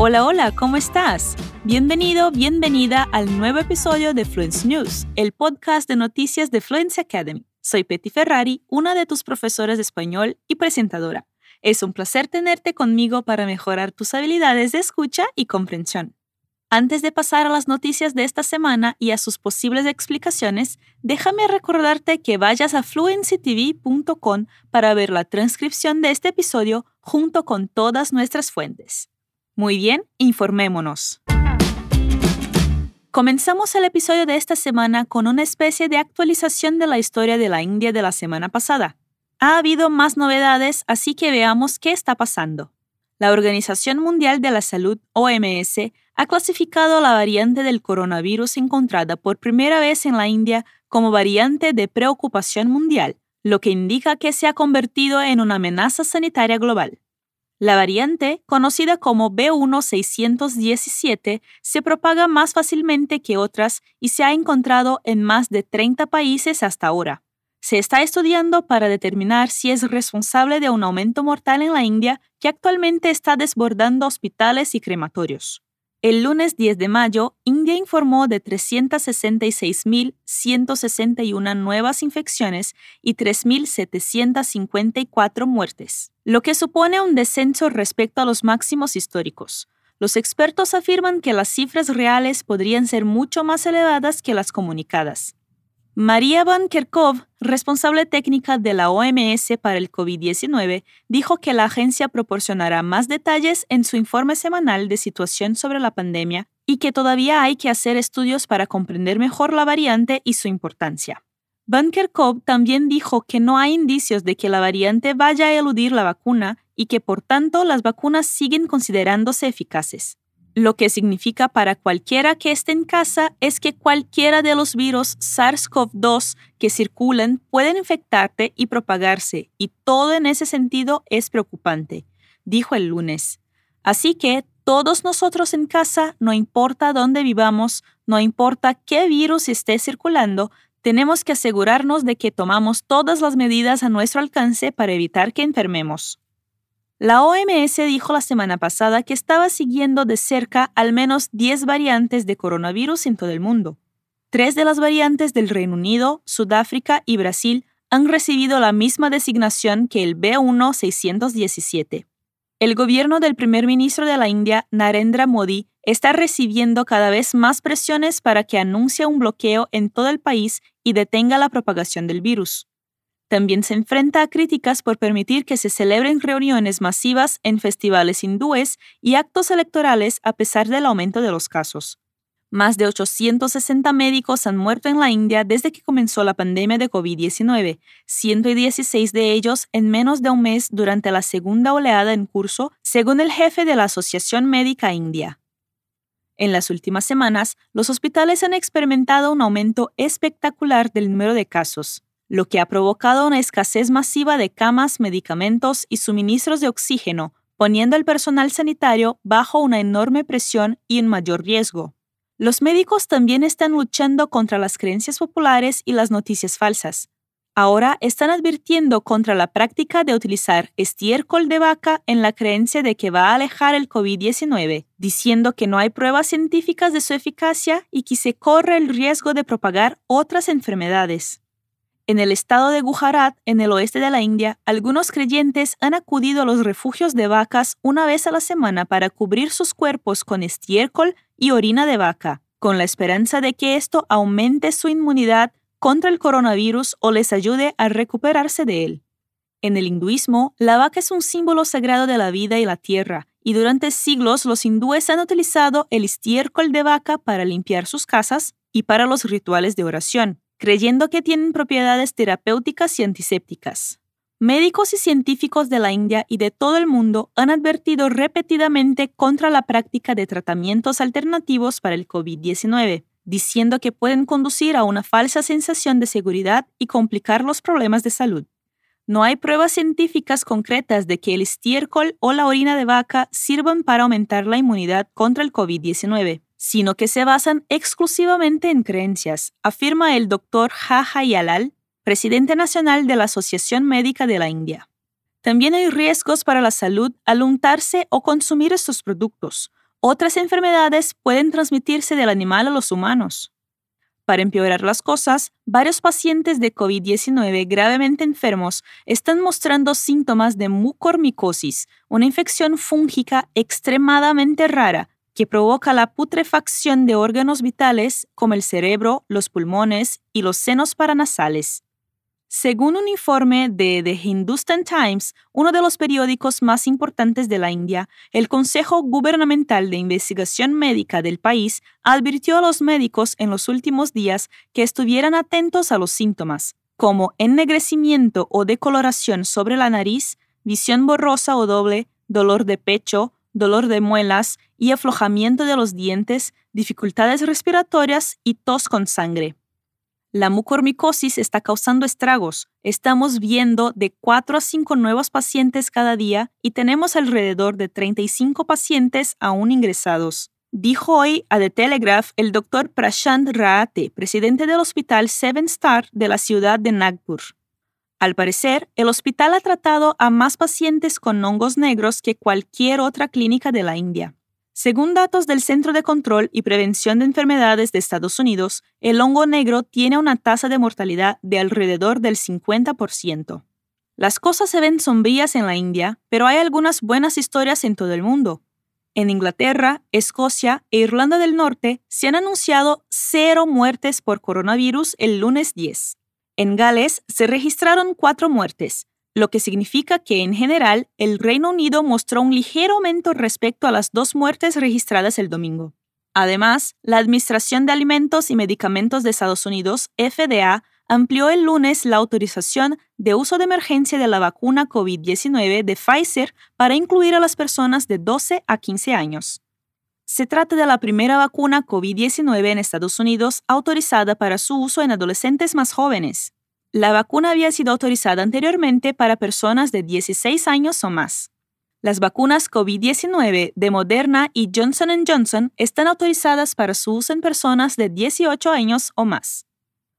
Hola, hola, ¿cómo estás? Bienvenido, bienvenida al nuevo episodio de Fluence News, el podcast de noticias de Fluence Academy. Soy Petty Ferrari, una de tus profesoras de español y presentadora. Es un placer tenerte conmigo para mejorar tus habilidades de escucha y comprensión. Antes de pasar a las noticias de esta semana y a sus posibles explicaciones, déjame recordarte que vayas a fluencytv.com para ver la transcripción de este episodio junto con todas nuestras fuentes. Muy bien, informémonos. Comenzamos el episodio de esta semana con una especie de actualización de la historia de la India de la semana pasada. Ha habido más novedades, así que veamos qué está pasando. La Organización Mundial de la Salud, OMS, ha clasificado la variante del coronavirus encontrada por primera vez en la India como variante de preocupación mundial, lo que indica que se ha convertido en una amenaza sanitaria global. La variante, conocida como B1617, se propaga más fácilmente que otras y se ha encontrado en más de 30 países hasta ahora. Se está estudiando para determinar si es responsable de un aumento mortal en la India que actualmente está desbordando hospitales y crematorios. El lunes 10 de mayo, India informó de 366.161 nuevas infecciones y 3.754 muertes, lo que supone un descenso respecto a los máximos históricos. Los expertos afirman que las cifras reales podrían ser mucho más elevadas que las comunicadas. María Van Kerkhove, responsable técnica de la OMS para el COVID-19, dijo que la agencia proporcionará más detalles en su informe semanal de situación sobre la pandemia y que todavía hay que hacer estudios para comprender mejor la variante y su importancia. Van Kerkhove también dijo que no hay indicios de que la variante vaya a eludir la vacuna y que por tanto las vacunas siguen considerándose eficaces. Lo que significa para cualquiera que esté en casa es que cualquiera de los virus SARS-CoV-2 que circulan pueden infectarte y propagarse, y todo en ese sentido es preocupante, dijo el lunes. Así que todos nosotros en casa, no importa dónde vivamos, no importa qué virus esté circulando, tenemos que asegurarnos de que tomamos todas las medidas a nuestro alcance para evitar que enfermemos. La OMS dijo la semana pasada que estaba siguiendo de cerca al menos 10 variantes de coronavirus en todo el mundo. Tres de las variantes del Reino Unido, Sudáfrica y Brasil han recibido la misma designación que el B1617. El gobierno del primer ministro de la India, Narendra Modi, está recibiendo cada vez más presiones para que anuncie un bloqueo en todo el país y detenga la propagación del virus. También se enfrenta a críticas por permitir que se celebren reuniones masivas en festivales hindúes y actos electorales a pesar del aumento de los casos. Más de 860 médicos han muerto en la India desde que comenzó la pandemia de COVID-19, 116 de ellos en menos de un mes durante la segunda oleada en curso, según el jefe de la Asociación Médica India. En las últimas semanas, los hospitales han experimentado un aumento espectacular del número de casos lo que ha provocado una escasez masiva de camas, medicamentos y suministros de oxígeno, poniendo al personal sanitario bajo una enorme presión y un mayor riesgo. Los médicos también están luchando contra las creencias populares y las noticias falsas. Ahora están advirtiendo contra la práctica de utilizar estiércol de vaca en la creencia de que va a alejar el COVID-19, diciendo que no hay pruebas científicas de su eficacia y que se corre el riesgo de propagar otras enfermedades. En el estado de Gujarat, en el oeste de la India, algunos creyentes han acudido a los refugios de vacas una vez a la semana para cubrir sus cuerpos con estiércol y orina de vaca, con la esperanza de que esto aumente su inmunidad contra el coronavirus o les ayude a recuperarse de él. En el hinduismo, la vaca es un símbolo sagrado de la vida y la tierra, y durante siglos los hindúes han utilizado el estiércol de vaca para limpiar sus casas y para los rituales de oración creyendo que tienen propiedades terapéuticas y antisépticas. Médicos y científicos de la India y de todo el mundo han advertido repetidamente contra la práctica de tratamientos alternativos para el COVID-19, diciendo que pueden conducir a una falsa sensación de seguridad y complicar los problemas de salud. No hay pruebas científicas concretas de que el estiércol o la orina de vaca sirvan para aumentar la inmunidad contra el COVID-19 sino que se basan exclusivamente en creencias, afirma el doctor Jaja Yalal, presidente nacional de la Asociación Médica de la India. También hay riesgos para la salud al untarse o consumir estos productos. otras enfermedades pueden transmitirse del animal a los humanos. Para empeorar las cosas, varios pacientes de COVID-19 gravemente enfermos están mostrando síntomas de mucormicosis, una infección fúngica extremadamente rara que provoca la putrefacción de órganos vitales como el cerebro, los pulmones y los senos paranasales. Según un informe de The Hindustan Times, uno de los periódicos más importantes de la India, el Consejo Gubernamental de Investigación Médica del país advirtió a los médicos en los últimos días que estuvieran atentos a los síntomas, como ennegrecimiento o decoloración sobre la nariz, visión borrosa o doble, dolor de pecho, dolor de muelas y aflojamiento de los dientes, dificultades respiratorias y tos con sangre. La mucormicosis está causando estragos. Estamos viendo de 4 a 5 nuevos pacientes cada día y tenemos alrededor de 35 pacientes aún ingresados. Dijo hoy a The Telegraph el doctor Prashant Raate, presidente del hospital Seven Star de la ciudad de Nagpur. Al parecer, el hospital ha tratado a más pacientes con hongos negros que cualquier otra clínica de la India. Según datos del Centro de Control y Prevención de Enfermedades de Estados Unidos, el hongo negro tiene una tasa de mortalidad de alrededor del 50%. Las cosas se ven sombrías en la India, pero hay algunas buenas historias en todo el mundo. En Inglaterra, Escocia e Irlanda del Norte se han anunciado cero muertes por coronavirus el lunes 10. En Gales se registraron cuatro muertes, lo que significa que en general el Reino Unido mostró un ligero aumento respecto a las dos muertes registradas el domingo. Además, la Administración de Alimentos y Medicamentos de Estados Unidos, FDA, amplió el lunes la autorización de uso de emergencia de la vacuna COVID-19 de Pfizer para incluir a las personas de 12 a 15 años. Se trata de la primera vacuna COVID-19 en Estados Unidos autorizada para su uso en adolescentes más jóvenes. La vacuna había sido autorizada anteriormente para personas de 16 años o más. Las vacunas COVID-19 de Moderna y Johnson Johnson están autorizadas para su uso en personas de 18 años o más.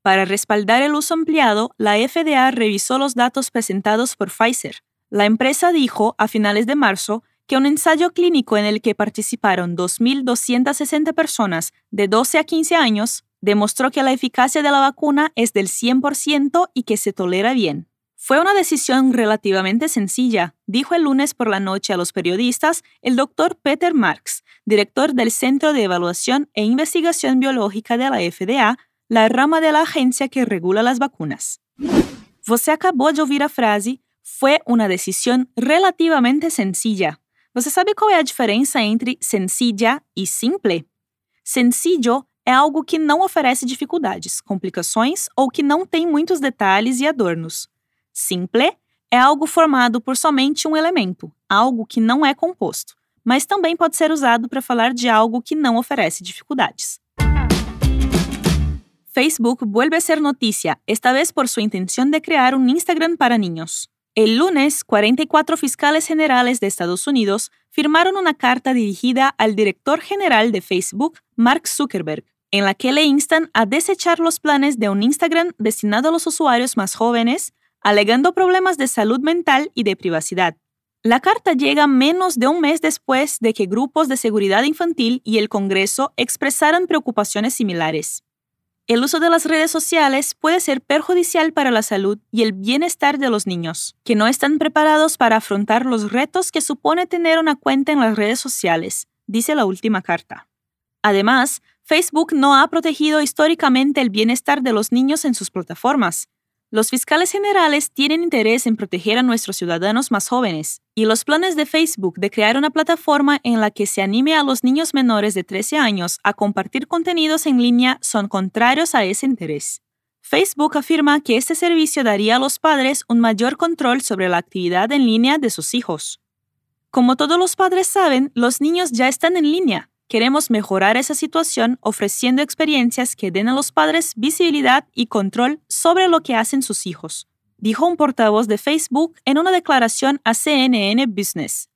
Para respaldar el uso ampliado, la FDA revisó los datos presentados por Pfizer. La empresa dijo a finales de marzo que un ensayo clínico en el que participaron 2.260 personas de 12 a 15 años demostró que la eficacia de la vacuna es del 100% y que se tolera bien. Fue una decisión relativamente sencilla, dijo el lunes por la noche a los periodistas el doctor Peter Marks, director del Centro de Evaluación e Investigación Biológica de la FDA, la rama de la agencia que regula las vacunas. Você acabou de ouvir a frase fue una decisión relativamente sencilla. Você sabe qual é a diferença entre sencilla e simple? Sencillo é algo que não oferece dificuldades, complicações ou que não tem muitos detalhes e adornos. Simple é algo formado por somente um elemento, algo que não é composto, mas também pode ser usado para falar de algo que não oferece dificuldades. Facebook vuelve a ser noticia, esta vez por su intención de crear un Instagram para niños. El lunes, 44 fiscales generales de Estados Unidos firmaron una carta dirigida al director general de Facebook, Mark Zuckerberg, en la que le instan a desechar los planes de un Instagram destinado a los usuarios más jóvenes, alegando problemas de salud mental y de privacidad. La carta llega menos de un mes después de que grupos de seguridad infantil y el Congreso expresaran preocupaciones similares. El uso de las redes sociales puede ser perjudicial para la salud y el bienestar de los niños, que no están preparados para afrontar los retos que supone tener una cuenta en las redes sociales, dice la última carta. Además, Facebook no ha protegido históricamente el bienestar de los niños en sus plataformas. Los fiscales generales tienen interés en proteger a nuestros ciudadanos más jóvenes, y los planes de Facebook de crear una plataforma en la que se anime a los niños menores de 13 años a compartir contenidos en línea son contrarios a ese interés. Facebook afirma que este servicio daría a los padres un mayor control sobre la actividad en línea de sus hijos. Como todos los padres saben, los niños ya están en línea, Queremos mejorar esa situación ofreciendo experiencias que den a los padres visibilidad y control sobre lo que hacen sus hijos, dijo un portavoz de Facebook en una declaración a CNN Business.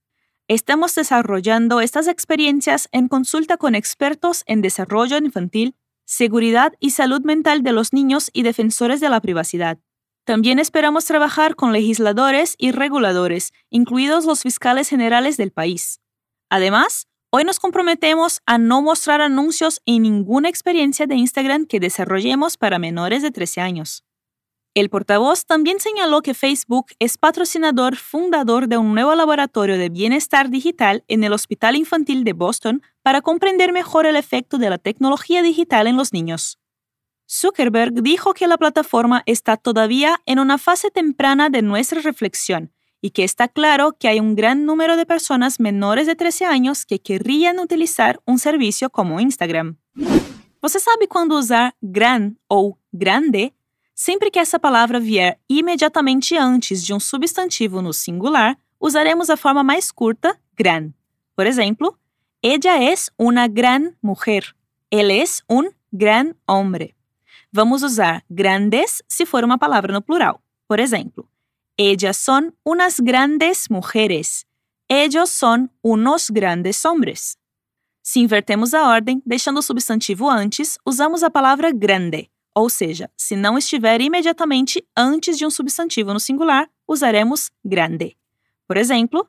Estamos desarrollando estas experiencias en consulta con expertos en desarrollo infantil, seguridad y salud mental de los niños y defensores de la privacidad. También esperamos trabajar con legisladores y reguladores, incluidos los fiscales generales del país. Además, Hoy nos comprometemos a no mostrar anuncios en ninguna experiencia de Instagram que desarrollemos para menores de 13 años. El portavoz también señaló que Facebook es patrocinador fundador de un nuevo laboratorio de bienestar digital en el Hospital Infantil de Boston para comprender mejor el efecto de la tecnología digital en los niños. Zuckerberg dijo que la plataforma está todavía en una fase temprana de nuestra reflexión y que está claro que hay un gran número de personas menores de 13 años que querrían utilizar un servicio como Instagram. Você sabe quando usar gran ou grande? Sempre que essa palavra vier imediatamente antes de um substantivo no singular, usaremos a forma mais curta, gran. Por exemplo, ella es una gran mujer. Él es un gran hombre. Vamos usar grandes se for uma palavra no plural. Por exemplo, Ellas son unas grandes mujeres. Ellos son unos grandes hombres. Se invertemos a ordem, deixando o substantivo antes, usamos a palavra grande, ou seja, se não estiver imediatamente antes de um substantivo no singular, usaremos grande. Por exemplo,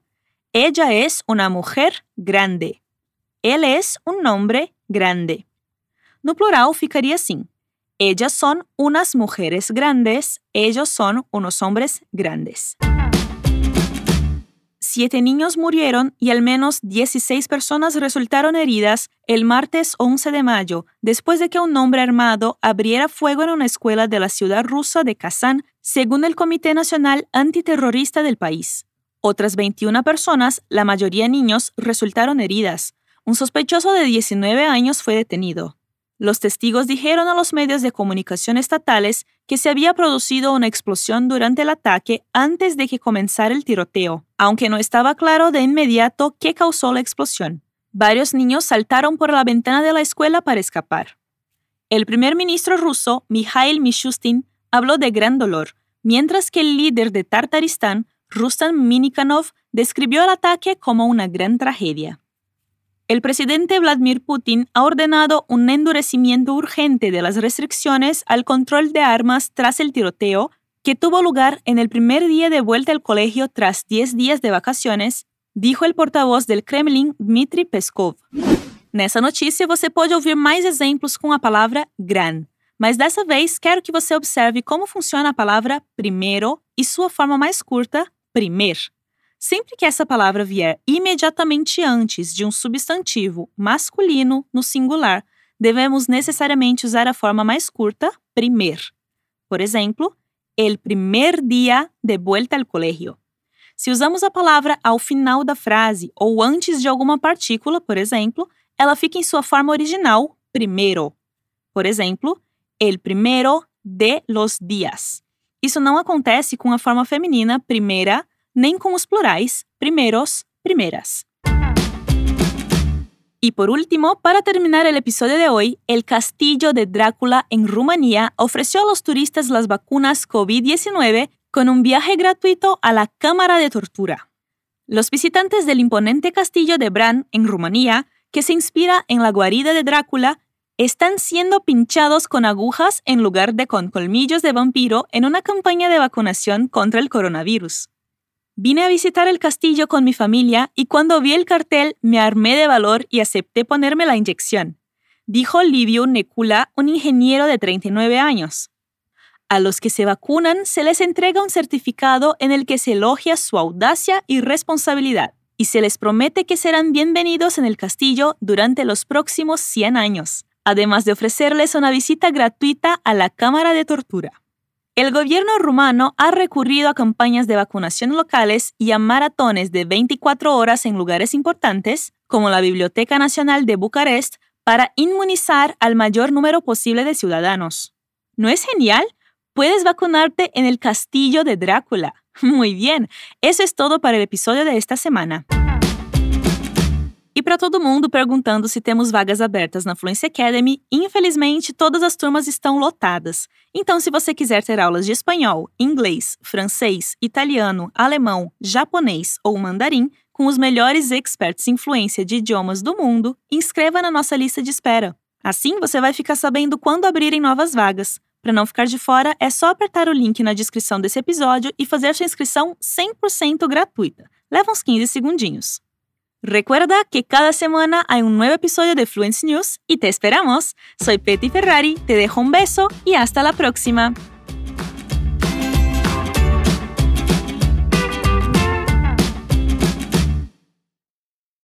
ella es una mujer grande. Él es un hombre grande. No plural ficaria assim: Ellas son unas mujeres grandes, ellos son unos hombres grandes. Siete niños murieron y al menos 16 personas resultaron heridas el martes 11 de mayo después de que un hombre armado abriera fuego en una escuela de la ciudad rusa de Kazán, según el Comité Nacional Antiterrorista del país. Otras 21 personas, la mayoría niños, resultaron heridas. Un sospechoso de 19 años fue detenido. Los testigos dijeron a los medios de comunicación estatales que se había producido una explosión durante el ataque antes de que comenzara el tiroteo, aunque no estaba claro de inmediato qué causó la explosión. Varios niños saltaron por la ventana de la escuela para escapar. El primer ministro ruso, Mikhail Mishustin, habló de gran dolor, mientras que el líder de Tartaristán, Rustam Minikanov, describió el ataque como una gran tragedia. El presidente Vladimir Putin ha ordenado un endurecimiento urgente de las restricciones al control de armas tras el tiroteo que tuvo lugar en el primer día de vuelta al colegio tras 10 días de vacaciones, dijo el portavoz del Kremlin Dmitry Peskov. Nessa notícia você pode ouvir mais exemplos com a palavra gran, mas dessa vez quero que você observe como funciona a palavra primeiro e sua forma mais curta, primer. Sempre que essa palavra vier imediatamente antes de um substantivo masculino no singular, devemos necessariamente usar a forma mais curta, primer. Por exemplo, el primer día de vuelta al colegio. Se usamos a palavra ao final da frase ou antes de alguma partícula, por exemplo, ela fica em sua forma original, primero. Por exemplo, el primero de los días. Isso não acontece com a forma feminina primeira nem com os plurais primeros, primeras. Y por último, para terminar el episodio de hoy, el castillo de Drácula en Rumanía ofreció a los turistas las vacunas COVID-19 con un viaje gratuito a la Cámara de Tortura. Los visitantes del imponente castillo de Bran en Rumanía, que se inspira en la guarida de Drácula, están siendo pinchados con agujas en lugar de con colmillos de vampiro en una campaña de vacunación contra el coronavirus. Vine a visitar el castillo con mi familia y cuando vi el cartel me armé de valor y acepté ponerme la inyección, dijo Livio Necula, un ingeniero de 39 años. A los que se vacunan se les entrega un certificado en el que se elogia su audacia y responsabilidad, y se les promete que serán bienvenidos en el castillo durante los próximos 100 años, además de ofrecerles una visita gratuita a la Cámara de Tortura. El gobierno rumano ha recurrido a campañas de vacunación locales y a maratones de 24 horas en lugares importantes, como la Biblioteca Nacional de Bucarest, para inmunizar al mayor número posible de ciudadanos. ¿No es genial? Puedes vacunarte en el castillo de Drácula. Muy bien, eso es todo para el episodio de esta semana. E para todo mundo perguntando se temos vagas abertas na Fluency Academy, infelizmente todas as turmas estão lotadas. Então, se você quiser ter aulas de espanhol, inglês, francês, italiano, alemão, japonês ou mandarim com os melhores experts em fluência de idiomas do mundo, inscreva na nossa lista de espera. Assim, você vai ficar sabendo quando abrirem novas vagas. Para não ficar de fora, é só apertar o link na descrição desse episódio e fazer sua inscrição 100% gratuita. Leva uns 15 segundinhos. Recuerda que cada semana hay un nuevo episodio de Fluency News y te esperamos. Soy Petty Ferrari, te dejo un beso y hasta la próxima.